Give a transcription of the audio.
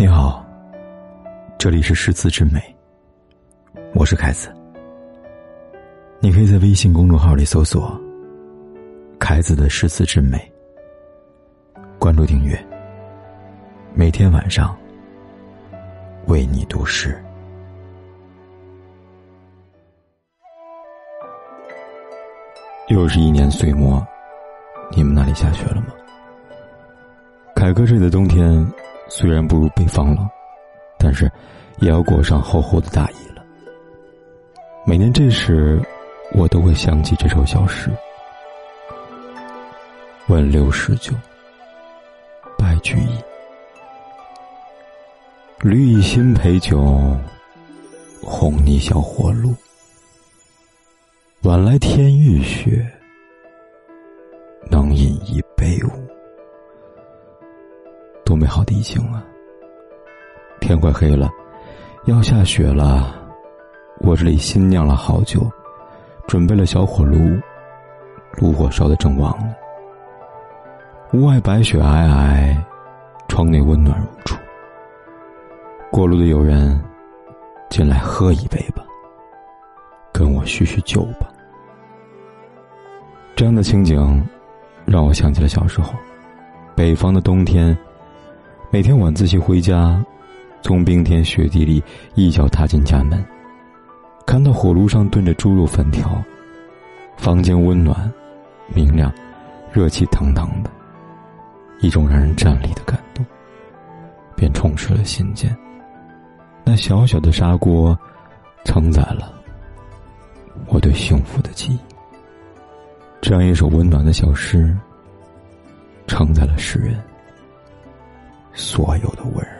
你好，这里是诗词之美，我是凯子。你可以在微信公众号里搜索“凯子的诗词之美”，关注订阅，每天晚上为你读诗。又是一年岁末，你们那里下雪了吗？凯哥这里的冬天。虽然不如北方冷，但是也要裹上厚厚的大衣了。每年这时，我都会想起这首小诗：“问六十九，白居易。绿蚁新醅酒，红泥小火炉。晚来天欲雪，能饮一杯无？”好的意境啊！天快黑了，要下雪了。我这里新酿了好酒，准备了小火炉，炉火烧得正旺呢。屋外白雪皑皑，窗内温暖如初。过路的友人，进来喝一杯吧，跟我叙叙旧吧。这样的情景，让我想起了小时候，北方的冬天。每天晚自习回家，从冰天雪地里一脚踏进家门，看到火炉上炖着猪肉粉条，房间温暖、明亮、热气腾腾的，一种让人站立的感动，便充斥了心间。那小小的砂锅，承载了我对幸福的记忆。这样一首温暖的小诗，承载了诗人。所有的温柔。